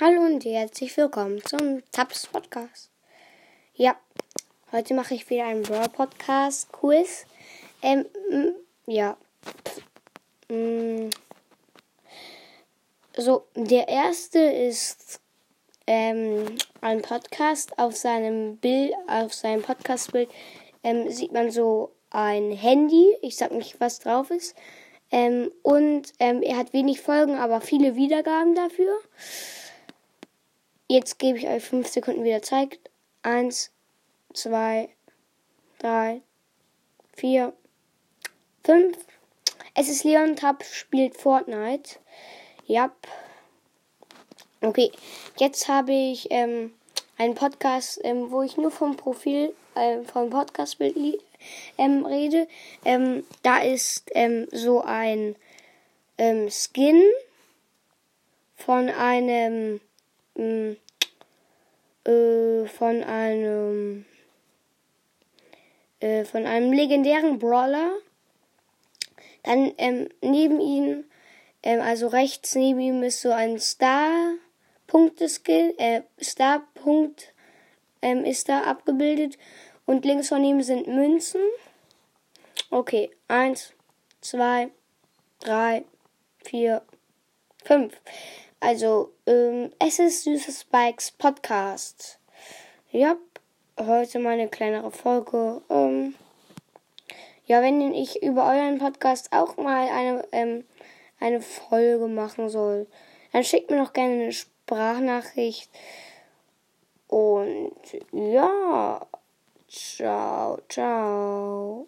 Hallo und herzlich willkommen zum Taps Podcast. Ja, heute mache ich wieder einen Brawl Podcast Quiz. Ähm, ja. So, der erste ist ähm, ein Podcast. Auf seinem Bild, auf seinem Podcastbild ähm, sieht man so ein Handy. Ich sag nicht, was drauf ist. Ähm, und ähm, er hat wenig Folgen, aber viele Wiedergaben dafür. Jetzt gebe ich euch fünf Sekunden wieder Zeit. Eins, zwei, drei, vier, fünf. Es ist Leon Tab, spielt Fortnite. Ja. Okay, jetzt habe ich ähm, einen Podcast, ähm, wo ich nur vom Profil, äh, vom Podcastbild ähm, rede. Ähm, da ist ähm, so ein ähm, Skin von einem mm, äh, von einem äh, von einem legendären Brawler. Dann ähm, neben ihm, ähm, also rechts neben ihm ist so ein Star Punkte-Skill, äh, Star-Punkt ähm, ist da abgebildet und links von ihm sind Münzen. Okay, eins, zwei, drei, vier, fünf. Also, ähm, es ist Süße Spikes Podcast. Ja, heute mal eine kleinere Folge. Ähm, ja, wenn ich über euren Podcast auch mal eine, ähm, eine Folge machen soll, dann schickt mir noch gerne eine Sprachnachricht. Und ja, ciao, ciao.